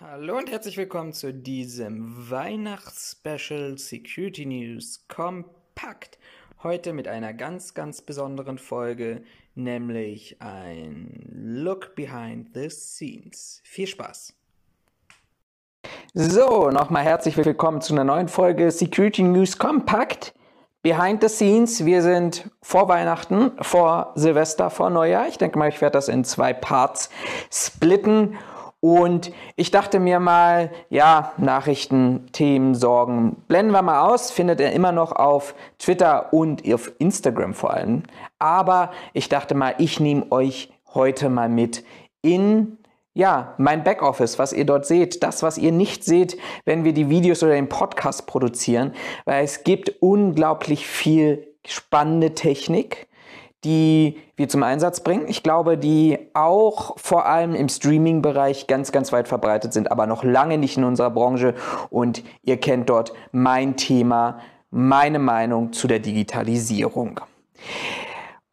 Hallo und herzlich willkommen zu diesem Weihnachtsspecial Security News Kompakt. Heute mit einer ganz, ganz besonderen Folge, nämlich ein Look Behind the Scenes. Viel Spaß! So, nochmal herzlich willkommen zu einer neuen Folge Security News Kompakt. Behind the Scenes, wir sind vor Weihnachten, vor Silvester, vor Neujahr. Ich denke mal, ich werde das in zwei Parts splitten und ich dachte mir mal, ja, Nachrichten, Themen, Sorgen, blenden wir mal aus, findet ihr immer noch auf Twitter und auf Instagram vor allem. Aber ich dachte mal, ich nehme euch heute mal mit in ja, mein Backoffice, was ihr dort seht, das, was ihr nicht seht, wenn wir die Videos oder den Podcast produzieren, weil es gibt unglaublich viel spannende Technik die wir zum Einsatz bringen. Ich glaube, die auch vor allem im Streaming-Bereich ganz, ganz weit verbreitet sind, aber noch lange nicht in unserer Branche. Und ihr kennt dort mein Thema, meine Meinung zu der Digitalisierung.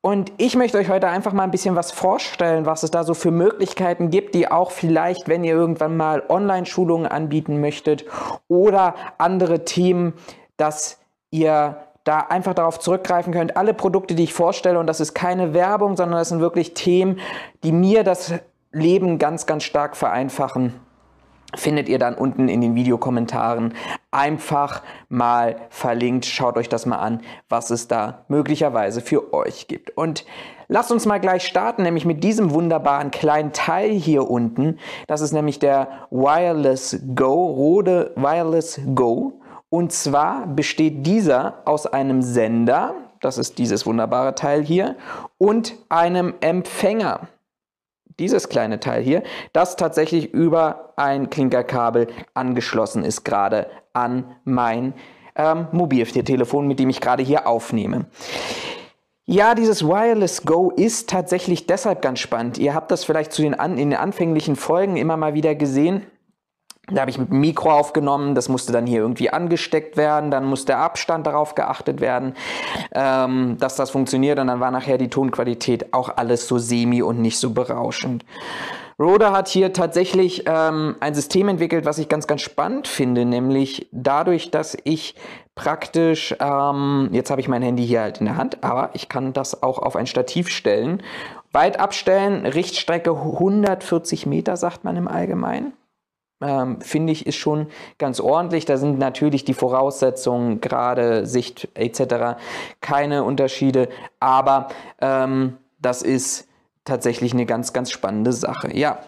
Und ich möchte euch heute einfach mal ein bisschen was vorstellen, was es da so für Möglichkeiten gibt, die auch vielleicht, wenn ihr irgendwann mal Online-Schulungen anbieten möchtet oder andere Themen, dass ihr da einfach darauf zurückgreifen könnt. Alle Produkte, die ich vorstelle, und das ist keine Werbung, sondern das sind wirklich Themen, die mir das Leben ganz, ganz stark vereinfachen, findet ihr dann unten in den Videokommentaren einfach mal verlinkt. Schaut euch das mal an, was es da möglicherweise für euch gibt. Und lasst uns mal gleich starten, nämlich mit diesem wunderbaren kleinen Teil hier unten. Das ist nämlich der Wireless Go, Rode Wireless Go. Und zwar besteht dieser aus einem Sender, das ist dieses wunderbare Teil hier, und einem Empfänger. Dieses kleine Teil hier, das tatsächlich über ein Klinkerkabel angeschlossen ist, gerade an mein ähm, Mobiltelefon, mit dem ich gerade hier aufnehme. Ja, dieses Wireless Go ist tatsächlich deshalb ganz spannend. Ihr habt das vielleicht zu den an, in den anfänglichen Folgen immer mal wieder gesehen. Da habe ich mit dem Mikro aufgenommen, das musste dann hier irgendwie angesteckt werden, dann muss der Abstand darauf geachtet werden, ähm, dass das funktioniert und dann war nachher die Tonqualität auch alles so semi und nicht so berauschend. Rode hat hier tatsächlich ähm, ein System entwickelt, was ich ganz, ganz spannend finde, nämlich dadurch, dass ich praktisch, ähm, jetzt habe ich mein Handy hier halt in der Hand, aber ich kann das auch auf ein Stativ stellen, weit abstellen, Richtstrecke 140 Meter, sagt man im Allgemeinen ähm, finde ich, ist schon ganz ordentlich. Da sind natürlich die Voraussetzungen, gerade Sicht etc., keine Unterschiede, aber ähm, das ist tatsächlich eine ganz, ganz spannende Sache. Ja,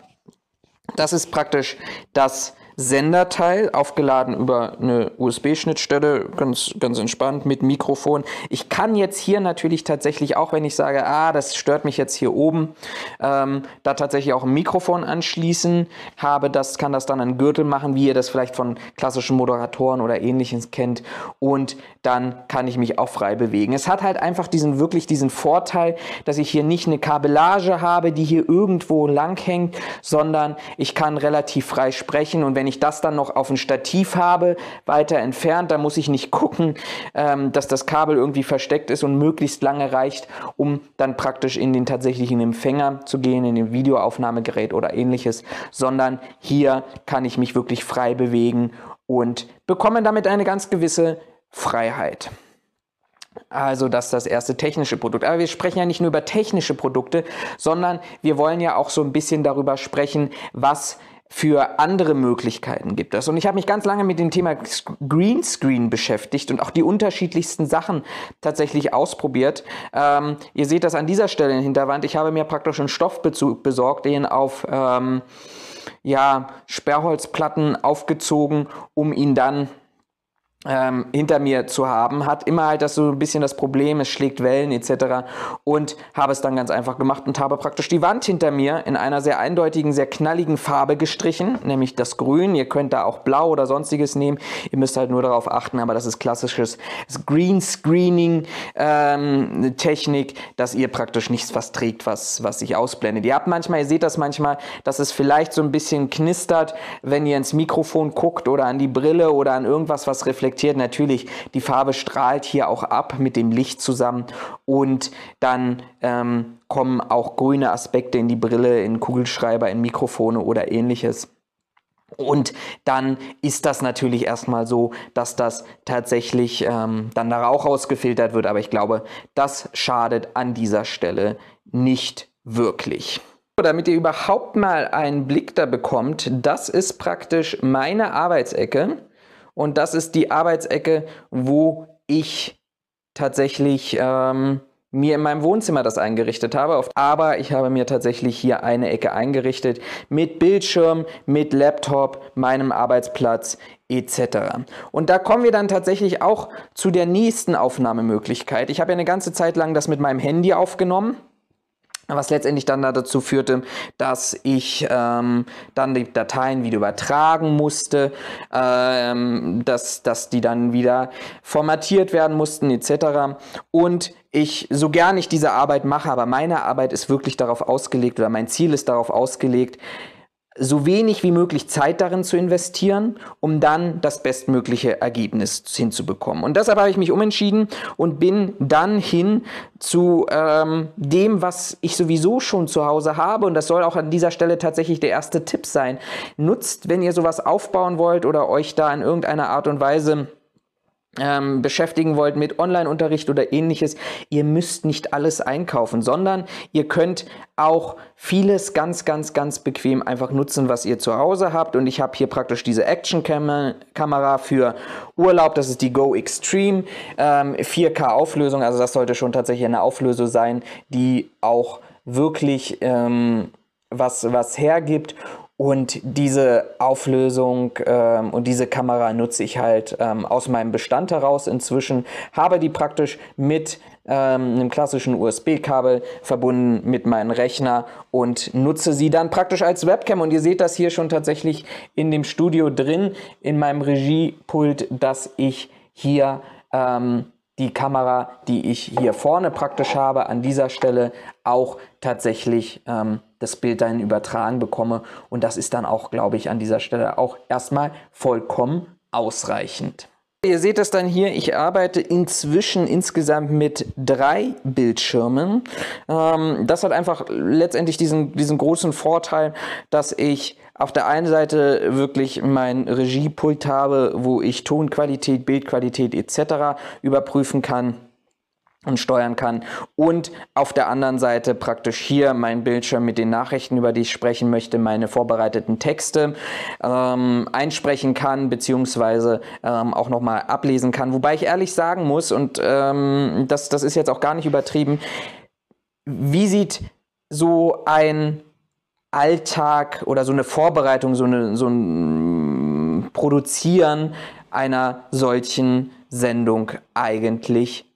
das ist praktisch das Senderteil, aufgeladen über eine USB-Schnittstelle, ganz, ganz entspannt mit Mikrofon. Ich kann jetzt hier natürlich tatsächlich, auch wenn ich sage, ah, das stört mich jetzt hier oben, ähm, da tatsächlich auch ein Mikrofon anschließen, habe das, kann das dann einen Gürtel machen, wie ihr das vielleicht von klassischen Moderatoren oder ähnliches kennt und dann kann ich mich auch frei bewegen. Es hat halt einfach diesen, wirklich diesen Vorteil, dass ich hier nicht eine Kabellage habe, die hier irgendwo lang hängt, sondern ich kann relativ frei sprechen und wenn wenn ich das dann noch auf ein Stativ habe, weiter entfernt, dann muss ich nicht gucken, ähm, dass das Kabel irgendwie versteckt ist und möglichst lange reicht, um dann praktisch in den tatsächlichen Empfänger zu gehen, in den Videoaufnahmegerät oder ähnliches, sondern hier kann ich mich wirklich frei bewegen und bekomme damit eine ganz gewisse Freiheit. Also das ist das erste technische Produkt. Aber wir sprechen ja nicht nur über technische Produkte, sondern wir wollen ja auch so ein bisschen darüber sprechen, was für andere Möglichkeiten gibt es. Und ich habe mich ganz lange mit dem Thema Greenscreen beschäftigt und auch die unterschiedlichsten Sachen tatsächlich ausprobiert. Ähm, ihr seht das an dieser Stelle in der Hinterwand. Ich habe mir praktisch einen Stoffbezug besorgt, den auf ähm, ja, Sperrholzplatten aufgezogen, um ihn dann ähm, hinter mir zu haben, hat immer halt das so ein bisschen das Problem, es schlägt Wellen etc. Und habe es dann ganz einfach gemacht und habe praktisch die Wand hinter mir in einer sehr eindeutigen, sehr knalligen Farbe gestrichen, nämlich das Grün. Ihr könnt da auch Blau oder sonstiges nehmen. Ihr müsst halt nur darauf achten, aber das ist klassisches Green Screening ähm, dass ihr praktisch nichts was trägt, was, was sich ausblendet. Ihr habt manchmal, ihr seht das manchmal, dass es vielleicht so ein bisschen knistert, wenn ihr ins Mikrofon guckt oder an die Brille oder an irgendwas, was reflektiert reflektiert natürlich, die Farbe strahlt hier auch ab mit dem Licht zusammen und dann ähm, kommen auch grüne Aspekte in die Brille, in Kugelschreiber, in Mikrofone oder ähnliches. Und dann ist das natürlich erstmal so, dass das tatsächlich ähm, dann da Rauch rausgefiltert wird. Aber ich glaube, das schadet an dieser Stelle nicht wirklich. Damit ihr überhaupt mal einen Blick da bekommt, das ist praktisch meine Arbeitsecke. Und das ist die Arbeitsecke, wo ich tatsächlich ähm, mir in meinem Wohnzimmer das eingerichtet habe. Aber ich habe mir tatsächlich hier eine Ecke eingerichtet mit Bildschirm, mit Laptop, meinem Arbeitsplatz etc. Und da kommen wir dann tatsächlich auch zu der nächsten Aufnahmemöglichkeit. Ich habe ja eine ganze Zeit lang das mit meinem Handy aufgenommen was letztendlich dann dazu führte, dass ich ähm, dann die Dateien wieder übertragen musste, ähm, dass, dass die dann wieder formatiert werden mussten etc. Und ich, so gern ich diese Arbeit mache, aber meine Arbeit ist wirklich darauf ausgelegt oder mein Ziel ist darauf ausgelegt, so wenig wie möglich Zeit darin zu investieren, um dann das bestmögliche Ergebnis hinzubekommen. Und deshalb habe ich mich umentschieden und bin dann hin zu ähm, dem, was ich sowieso schon zu Hause habe. Und das soll auch an dieser Stelle tatsächlich der erste Tipp sein. Nutzt, wenn ihr sowas aufbauen wollt oder euch da in irgendeiner Art und Weise ähm, beschäftigen wollt mit Online-Unterricht oder ähnliches, ihr müsst nicht alles einkaufen, sondern ihr könnt auch vieles ganz, ganz, ganz bequem einfach nutzen, was ihr zu Hause habt. Und ich habe hier praktisch diese Action-Kamera für Urlaub, das ist die Go Extreme, ähm, 4K Auflösung, also das sollte schon tatsächlich eine Auflösung sein, die auch wirklich ähm, was, was hergibt und diese Auflösung ähm, und diese Kamera nutze ich halt ähm, aus meinem Bestand heraus inzwischen, habe die praktisch mit ähm, einem klassischen USB-Kabel verbunden mit meinem Rechner und nutze sie dann praktisch als Webcam. Und ihr seht das hier schon tatsächlich in dem Studio drin, in meinem Regiepult, dass ich hier ähm, die Kamera, die ich hier vorne praktisch habe, an dieser Stelle auch tatsächlich ähm, das Bild dahin übertragen bekomme. Und das ist dann auch, glaube ich, an dieser Stelle auch erstmal vollkommen ausreichend. Ihr seht es dann hier, ich arbeite inzwischen insgesamt mit drei Bildschirmen. Ähm, das hat einfach letztendlich diesen, diesen großen Vorteil, dass ich auf der einen Seite wirklich mein Regiepult habe, wo ich Tonqualität, Bildqualität etc. überprüfen kann und steuern kann und auf der anderen Seite praktisch hier mein Bildschirm mit den Nachrichten, über die ich sprechen möchte, meine vorbereiteten Texte ähm, einsprechen kann beziehungsweise ähm, auch nochmal ablesen kann. Wobei ich ehrlich sagen muss und ähm, das, das ist jetzt auch gar nicht übertrieben, wie sieht so ein Alltag oder so eine Vorbereitung, so, eine, so ein Produzieren einer solchen Sendung eigentlich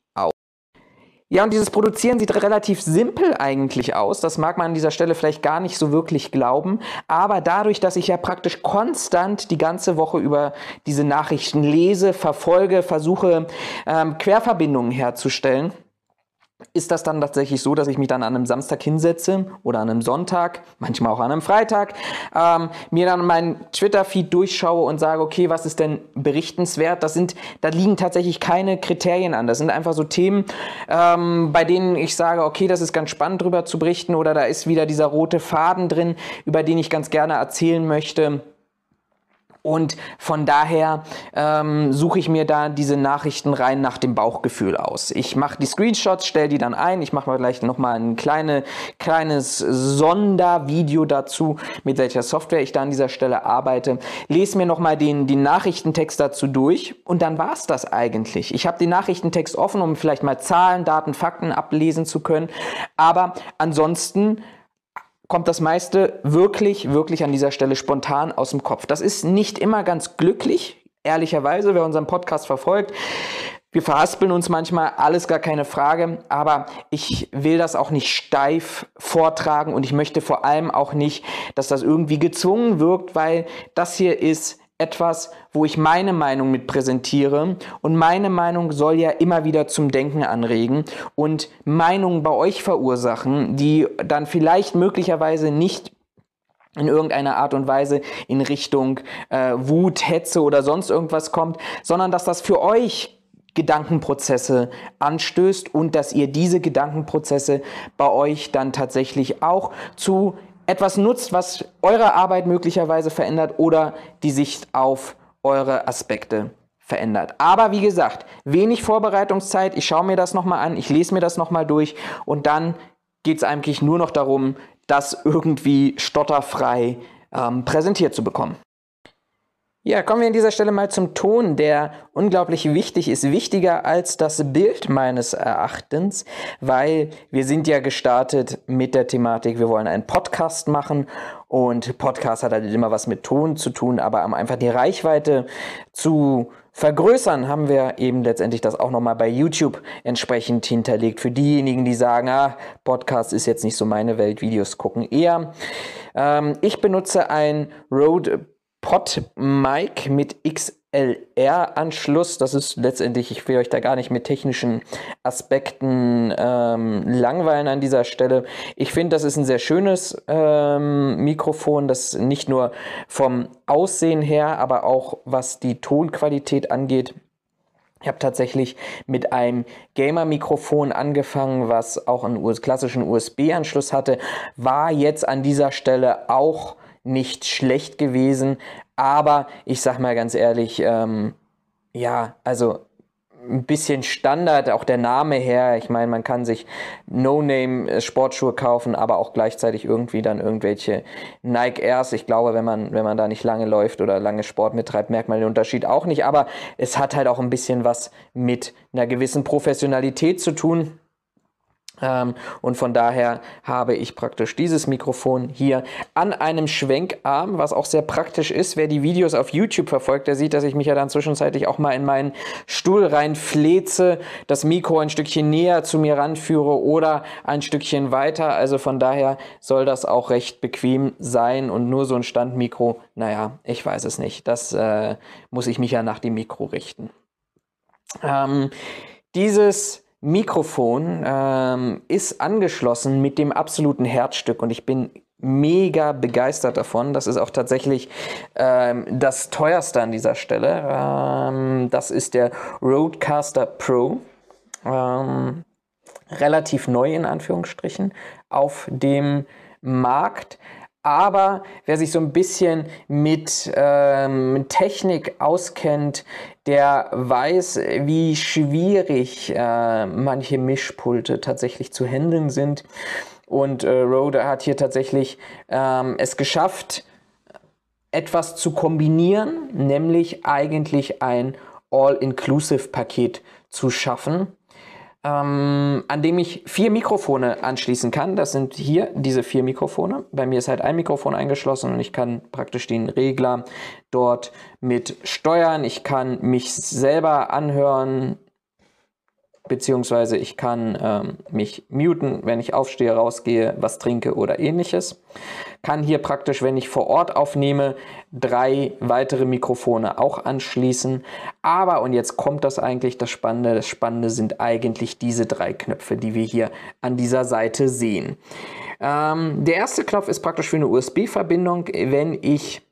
ja, und dieses Produzieren sieht relativ simpel eigentlich aus. Das mag man an dieser Stelle vielleicht gar nicht so wirklich glauben. Aber dadurch, dass ich ja praktisch konstant die ganze Woche über diese Nachrichten lese, verfolge, versuche ähm, Querverbindungen herzustellen, ist das dann tatsächlich so, dass ich mich dann an einem Samstag hinsetze oder an einem Sonntag, manchmal auch an einem Freitag, ähm, mir dann meinen Twitter-Feed durchschaue und sage, okay, was ist denn berichtenswert? Das sind, da liegen tatsächlich keine Kriterien an. Das sind einfach so Themen, ähm, bei denen ich sage, okay, das ist ganz spannend drüber zu berichten oder da ist wieder dieser rote Faden drin, über den ich ganz gerne erzählen möchte. Und von daher ähm, suche ich mir da diese Nachrichten rein nach dem Bauchgefühl aus. Ich mache die Screenshots, stelle die dann ein. Ich mache mal gleich nochmal ein kleine, kleines Sondervideo dazu, mit welcher Software ich da an dieser Stelle arbeite. Lese mir nochmal den, den Nachrichtentext dazu durch und dann war es das eigentlich. Ich habe den Nachrichtentext offen, um vielleicht mal Zahlen, Daten, Fakten ablesen zu können. Aber ansonsten kommt das meiste wirklich, wirklich an dieser Stelle spontan aus dem Kopf. Das ist nicht immer ganz glücklich, ehrlicherweise, wer unseren Podcast verfolgt. Wir verhaspeln uns manchmal, alles gar keine Frage, aber ich will das auch nicht steif vortragen und ich möchte vor allem auch nicht, dass das irgendwie gezwungen wirkt, weil das hier ist etwas, wo ich meine Meinung mit präsentiere. Und meine Meinung soll ja immer wieder zum Denken anregen und Meinungen bei euch verursachen, die dann vielleicht möglicherweise nicht in irgendeiner Art und Weise in Richtung äh, Wut, Hetze oder sonst irgendwas kommt, sondern dass das für euch Gedankenprozesse anstößt und dass ihr diese Gedankenprozesse bei euch dann tatsächlich auch zu etwas nutzt, was eure Arbeit möglicherweise verändert oder die Sicht auf eure Aspekte verändert. Aber wie gesagt, wenig Vorbereitungszeit. Ich schaue mir das nochmal an, ich lese mir das nochmal durch und dann geht es eigentlich nur noch darum, das irgendwie stotterfrei ähm, präsentiert zu bekommen. Ja, kommen wir an dieser Stelle mal zum Ton, der unglaublich wichtig ist, wichtiger als das Bild meines Erachtens, weil wir sind ja gestartet mit der Thematik, wir wollen einen Podcast machen und Podcast hat halt immer was mit Ton zu tun, aber um einfach die Reichweite zu vergrößern, haben wir eben letztendlich das auch nochmal bei YouTube entsprechend hinterlegt. Für diejenigen, die sagen, ah, Podcast ist jetzt nicht so meine Welt, Videos gucken eher. Ähm, ich benutze ein Rode PodMic mit XLR-Anschluss. Das ist letztendlich, ich will euch da gar nicht mit technischen Aspekten ähm, langweilen an dieser Stelle. Ich finde, das ist ein sehr schönes ähm, Mikrofon, das nicht nur vom Aussehen her, aber auch was die Tonqualität angeht. Ich habe tatsächlich mit einem Gamer-Mikrofon angefangen, was auch einen klassischen USB-Anschluss hatte, war jetzt an dieser Stelle auch nicht schlecht gewesen, aber ich sag mal ganz ehrlich, ähm, ja, also ein bisschen Standard, auch der Name her. Ich meine, man kann sich No-Name-Sportschuhe kaufen, aber auch gleichzeitig irgendwie dann irgendwelche Nike Airs. Ich glaube, wenn man, wenn man da nicht lange läuft oder lange Sport mittreibt, merkt man den Unterschied auch nicht. Aber es hat halt auch ein bisschen was mit einer gewissen Professionalität zu tun. Ähm, und von daher habe ich praktisch dieses Mikrofon hier an einem Schwenkarm, was auch sehr praktisch ist. Wer die Videos auf YouTube verfolgt, der sieht, dass ich mich ja dann zwischenzeitlich auch mal in meinen Stuhl reinfleze, das Mikro ein Stückchen näher zu mir ranführe oder ein Stückchen weiter. Also von daher soll das auch recht bequem sein und nur so ein Standmikro, naja, ich weiß es nicht. Das äh, muss ich mich ja nach dem Mikro richten. Ähm, dieses Mikrofon ähm, ist angeschlossen mit dem absoluten Herzstück und ich bin mega begeistert davon. Das ist auch tatsächlich ähm, das teuerste an dieser Stelle. Ähm, das ist der Roadcaster Pro. Ähm, relativ neu in Anführungsstrichen auf dem Markt. Aber wer sich so ein bisschen mit ähm, Technik auskennt, der weiß, wie schwierig äh, manche Mischpulte tatsächlich zu handeln sind. Und äh, Rode hat hier tatsächlich ähm, es geschafft, etwas zu kombinieren, nämlich eigentlich ein All-Inclusive-Paket zu schaffen ähm, an dem ich vier Mikrofone anschließen kann. Das sind hier diese vier Mikrofone. Bei mir ist halt ein Mikrofon eingeschlossen und ich kann praktisch den Regler dort mit steuern. Ich kann mich selber anhören, beziehungsweise ich kann ähm, mich muten, wenn ich aufstehe, rausgehe, was trinke oder ähnliches. Kann hier praktisch, wenn ich vor Ort aufnehme, drei weitere Mikrofone auch anschließen. Aber, und jetzt kommt das eigentlich das Spannende, das Spannende sind eigentlich diese drei Knöpfe, die wir hier an dieser Seite sehen. Ähm, der erste Knopf ist praktisch für eine USB-Verbindung, wenn ich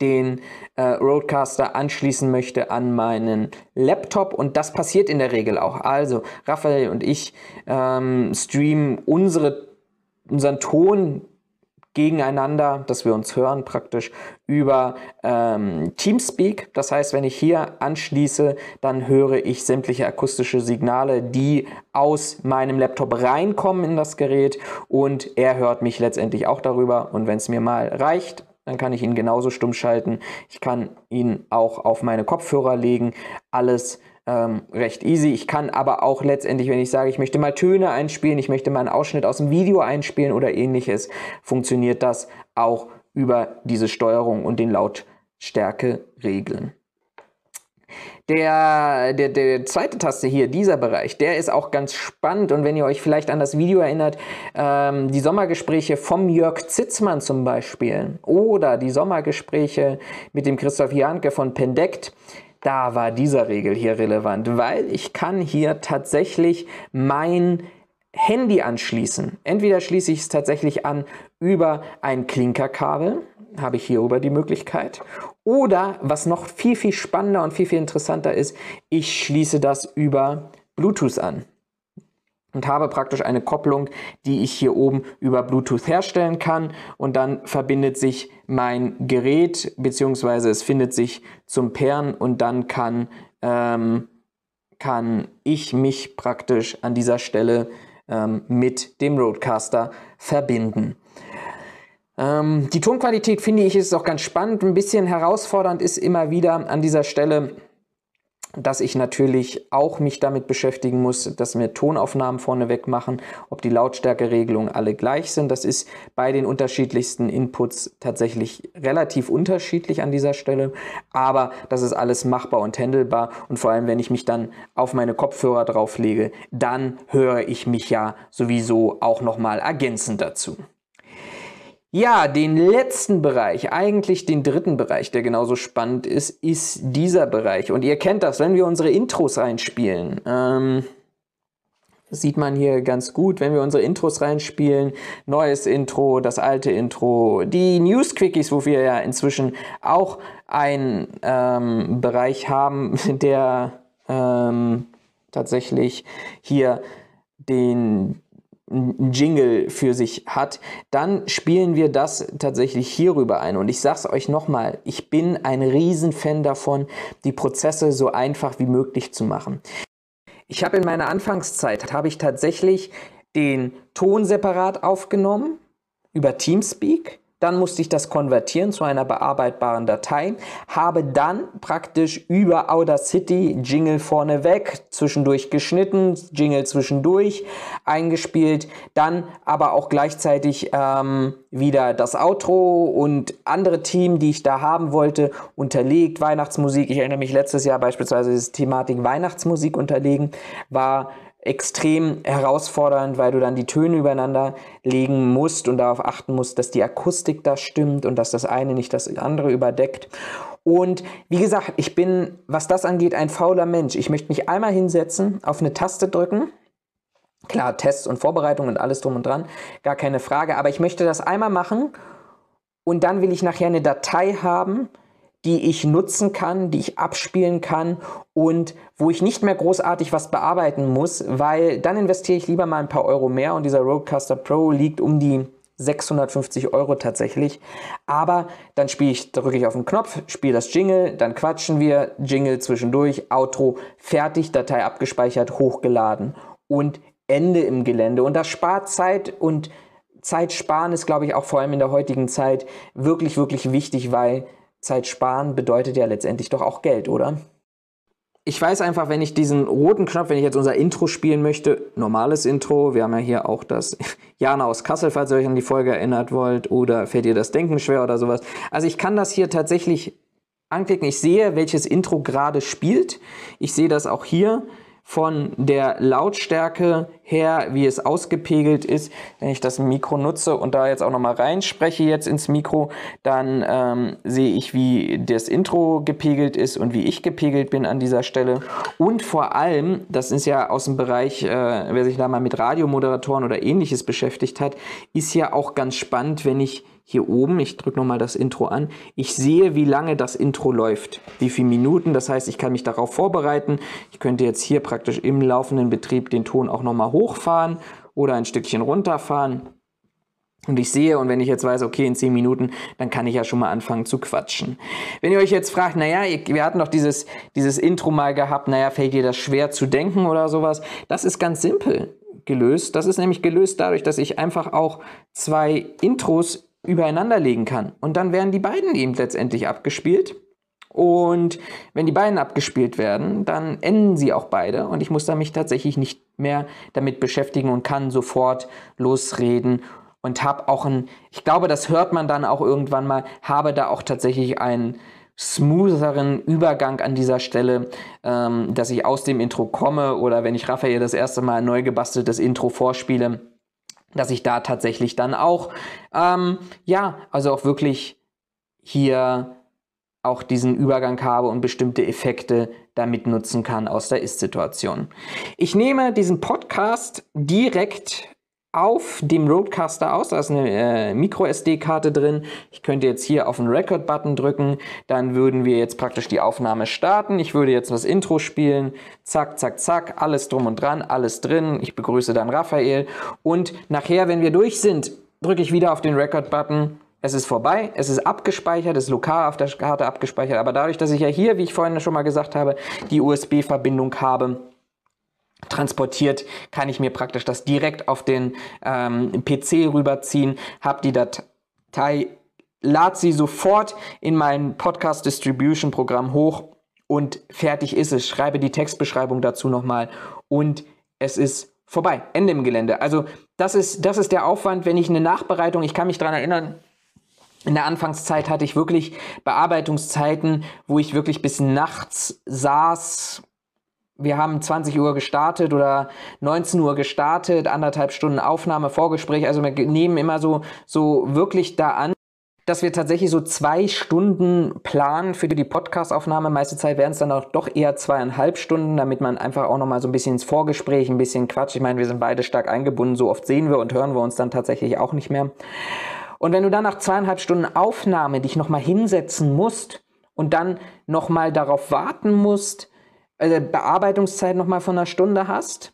den äh, Roadcaster anschließen möchte an meinen Laptop und das passiert in der Regel auch. Also Raphael und ich ähm, streamen unsere, unseren Ton gegeneinander, dass wir uns hören praktisch über ähm, Teamspeak. Das heißt, wenn ich hier anschließe, dann höre ich sämtliche akustische Signale, die aus meinem Laptop reinkommen in das Gerät und er hört mich letztendlich auch darüber. Und wenn es mir mal reicht, dann kann ich ihn genauso stumm schalten. Ich kann ihn auch auf meine Kopfhörer legen. Alles ähm, recht easy. Ich kann aber auch letztendlich, wenn ich sage, ich möchte mal Töne einspielen, ich möchte mal einen Ausschnitt aus dem Video einspielen oder ähnliches, funktioniert das auch über diese Steuerung und den Lautstärke regeln. Der, der, der zweite Taste hier, dieser Bereich, der ist auch ganz spannend. Und wenn ihr euch vielleicht an das Video erinnert, ähm, die Sommergespräche vom Jörg Zitzmann zum Beispiel oder die Sommergespräche mit dem Christoph Janke von Pendekt, da war dieser Regel hier relevant, weil ich kann hier tatsächlich mein Handy anschließen. Entweder schließe ich es tatsächlich an über ein Klinkerkabel, habe ich hierüber die Möglichkeit. Oder, was noch viel, viel spannender und viel, viel interessanter ist, ich schließe das über Bluetooth an. Und habe praktisch eine Kopplung, die ich hier oben über Bluetooth herstellen kann und dann verbindet sich mein Gerät beziehungsweise es findet sich zum Pairen und dann kann, ähm, kann ich mich praktisch an dieser Stelle ähm, mit dem Roadcaster verbinden. Ähm, die Tonqualität finde ich ist auch ganz spannend. Ein bisschen herausfordernd ist immer wieder an dieser Stelle dass ich natürlich auch mich damit beschäftigen muss, dass wir Tonaufnahmen vorneweg machen, ob die Lautstärkeregelungen alle gleich sind. Das ist bei den unterschiedlichsten Inputs tatsächlich relativ unterschiedlich an dieser Stelle, aber das ist alles machbar und handelbar und vor allem, wenn ich mich dann auf meine Kopfhörer drauflege, dann höre ich mich ja sowieso auch nochmal ergänzend dazu. Ja, den letzten Bereich, eigentlich den dritten Bereich, der genauso spannend ist, ist dieser Bereich. Und ihr kennt das, wenn wir unsere Intros reinspielen. Ähm, sieht man hier ganz gut, wenn wir unsere Intros reinspielen. Neues Intro, das alte Intro, die News Quickies, wo wir ja inzwischen auch einen ähm, Bereich haben, der ähm, tatsächlich hier den, ein Jingle für sich hat, dann spielen wir das tatsächlich hierüber ein. Und ich sage es euch nochmal, ich bin ein Riesenfan davon, die Prozesse so einfach wie möglich zu machen. Ich habe in meiner Anfangszeit, habe ich tatsächlich den Ton separat aufgenommen über Teamspeak dann musste ich das konvertieren zu einer bearbeitbaren Datei, habe dann praktisch über Audacity Jingle vorneweg, zwischendurch geschnitten, Jingle zwischendurch eingespielt, dann aber auch gleichzeitig ähm, wieder das Outro und andere Themen, die ich da haben wollte, unterlegt, Weihnachtsmusik. Ich erinnere mich letztes Jahr beispielsweise diese Thematik Weihnachtsmusik unterlegen, war extrem herausfordernd, weil du dann die Töne übereinander legen musst und darauf achten musst, dass die Akustik da stimmt und dass das eine nicht das andere überdeckt. Und wie gesagt, ich bin, was das angeht, ein fauler Mensch. Ich möchte mich einmal hinsetzen, auf eine Taste drücken. Klar, Tests und Vorbereitungen und alles drum und dran, gar keine Frage. Aber ich möchte das einmal machen und dann will ich nachher eine Datei haben, die ich nutzen kann, die ich abspielen kann und wo ich nicht mehr großartig was bearbeiten muss, weil dann investiere ich lieber mal ein paar Euro mehr und dieser Roadcaster Pro liegt um die 650 Euro tatsächlich. Aber dann spiele ich, drücke ich auf den Knopf, spiele das Jingle, dann quatschen wir, Jingle zwischendurch, Outro, fertig, Datei abgespeichert, hochgeladen und Ende im Gelände. Und das spart Zeit und Zeit sparen ist, glaube ich, auch vor allem in der heutigen Zeit wirklich, wirklich wichtig, weil Zeit sparen bedeutet ja letztendlich doch auch Geld, oder? Ich weiß einfach, wenn ich diesen roten Knopf, wenn ich jetzt unser Intro spielen möchte, normales Intro, wir haben ja hier auch das Jana aus Kassel, falls ihr euch an die Folge erinnert wollt, oder fällt ihr das Denken schwer oder sowas. Also ich kann das hier tatsächlich anklicken. Ich sehe, welches Intro gerade spielt. Ich sehe das auch hier von der Lautstärke her, wie es ausgepegelt ist. Wenn ich das Mikro nutze und da jetzt auch nochmal reinspreche jetzt ins Mikro, dann ähm, sehe ich, wie das Intro gepegelt ist und wie ich gepegelt bin an dieser Stelle. Und vor allem, das ist ja aus dem Bereich, äh, wer sich da mal mit Radiomoderatoren oder ähnliches beschäftigt hat, ist ja auch ganz spannend, wenn ich hier oben, ich drücke nochmal das Intro an, ich sehe, wie lange das Intro läuft, wie viele Minuten, das heißt, ich kann mich darauf vorbereiten. Ich könnte jetzt hier praktisch im laufenden Betrieb den Ton auch nochmal hochfahren oder ein Stückchen runterfahren. Und ich sehe, und wenn ich jetzt weiß, okay, in 10 Minuten, dann kann ich ja schon mal anfangen zu quatschen. Wenn ihr euch jetzt fragt, naja, wir hatten doch dieses, dieses Intro mal gehabt, naja, fällt dir das schwer zu denken oder sowas? Das ist ganz simpel gelöst. Das ist nämlich gelöst dadurch, dass ich einfach auch zwei Intros übereinander legen kann. Und dann werden die beiden eben letztendlich abgespielt. Und wenn die beiden abgespielt werden, dann enden sie auch beide. Und ich muss da mich tatsächlich nicht mehr damit beschäftigen und kann sofort losreden und habe auch ein, ich glaube, das hört man dann auch irgendwann mal, habe da auch tatsächlich einen smootheren Übergang an dieser Stelle, ähm, dass ich aus dem Intro komme oder wenn ich Raphael das erste Mal ein neu gebasteltes Intro vorspiele, dass ich da tatsächlich dann auch, ähm, ja, also auch wirklich hier auch diesen Übergang habe und bestimmte Effekte damit nutzen kann aus der Ist-Situation. Ich nehme diesen Podcast direkt auf dem Roadcaster aus. Da ist eine äh, Micro-SD-Karte drin. Ich könnte jetzt hier auf den Record-Button drücken. Dann würden wir jetzt praktisch die Aufnahme starten. Ich würde jetzt das Intro spielen. Zack, zack, zack. Alles drum und dran, alles drin. Ich begrüße dann Raphael. Und nachher, wenn wir durch sind, drücke ich wieder auf den Record-Button. Es ist vorbei, es ist abgespeichert, es ist lokal auf der Karte abgespeichert. Aber dadurch, dass ich ja hier, wie ich vorhin schon mal gesagt habe, die USB-Verbindung habe, transportiert, kann ich mir praktisch das direkt auf den ähm, PC rüberziehen, habe die Datei, lade sie sofort in mein Podcast Distribution Programm hoch und fertig ist es. Schreibe die Textbeschreibung dazu nochmal und es ist vorbei. Ende im Gelände. Also das ist, das ist der Aufwand, wenn ich eine Nachbereitung, ich kann mich daran erinnern, in der Anfangszeit hatte ich wirklich Bearbeitungszeiten, wo ich wirklich bis nachts saß, wir haben 20 Uhr gestartet oder 19 Uhr gestartet, anderthalb Stunden Aufnahme, Vorgespräch. Also wir nehmen immer so, so wirklich da an, dass wir tatsächlich so zwei Stunden planen für die Podcastaufnahme. Meiste Zeit wären es dann auch doch eher zweieinhalb Stunden, damit man einfach auch nochmal so ein bisschen ins Vorgespräch, ein bisschen Quatsch. Ich meine, wir sind beide stark eingebunden. So oft sehen wir und hören wir uns dann tatsächlich auch nicht mehr. Und wenn du dann nach zweieinhalb Stunden Aufnahme dich nochmal hinsetzen musst und dann nochmal darauf warten musst, äh, Bearbeitungszeit nochmal von einer Stunde hast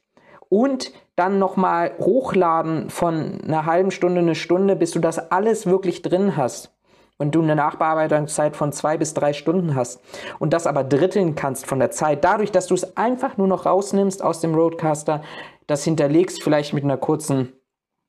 und dann nochmal hochladen von einer halben Stunde, eine Stunde, bis du das alles wirklich drin hast und du eine Nachbearbeitungszeit von zwei bis drei Stunden hast und das aber dritteln kannst von der Zeit, dadurch, dass du es einfach nur noch rausnimmst aus dem Roadcaster, das hinterlegst vielleicht mit einer kurzen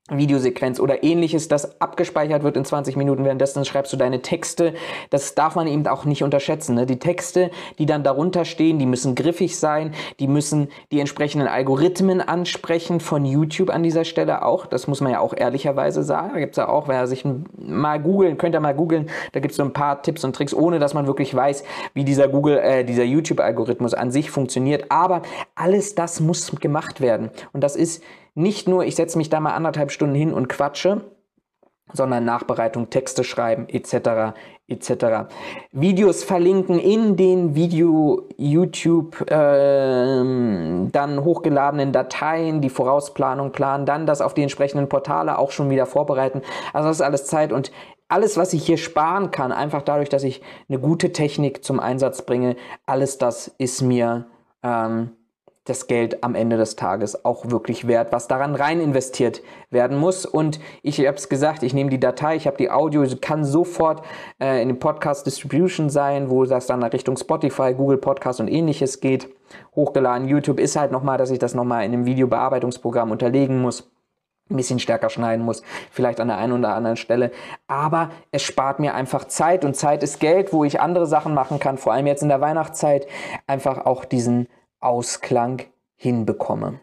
Videosequenz oder ähnliches, das abgespeichert wird in 20 Minuten. Währenddessen schreibst du deine Texte. Das darf man eben auch nicht unterschätzen. Ne? Die Texte, die dann darunter stehen, die müssen griffig sein, die müssen die entsprechenden Algorithmen ansprechen von YouTube an dieser Stelle auch. Das muss man ja auch ehrlicherweise sagen. Da gibt es ja auch, wer sich mal googeln, könnt ihr mal googeln, da gibt es so ein paar Tipps und Tricks, ohne dass man wirklich weiß, wie dieser Google, äh, dieser YouTube-Algorithmus an sich funktioniert. Aber alles das muss gemacht werden. Und das ist nicht nur, ich setze mich da mal anderthalb Stunden hin und quatsche, sondern Nachbereitung, Texte schreiben etc. etc. Videos verlinken in den Video YouTube äh, dann hochgeladenen Dateien, die Vorausplanung planen, dann das auf die entsprechenden Portale auch schon wieder vorbereiten. Also das ist alles Zeit und alles, was ich hier sparen kann, einfach dadurch, dass ich eine gute Technik zum Einsatz bringe, alles das ist mir ähm, das Geld am Ende des Tages auch wirklich wert, was daran rein investiert werden muss. Und ich habe es gesagt, ich nehme die Datei, ich habe die Audio, kann sofort äh, in den Podcast Distribution sein, wo das dann Richtung Spotify, Google Podcast und ähnliches geht. Hochgeladen. YouTube ist halt nochmal, dass ich das nochmal in einem Videobearbeitungsprogramm unterlegen muss ein bisschen stärker schneiden muss, vielleicht an der einen oder anderen Stelle. Aber es spart mir einfach Zeit und Zeit ist Geld, wo ich andere Sachen machen kann, vor allem jetzt in der Weihnachtszeit, einfach auch diesen Ausklang hinbekomme.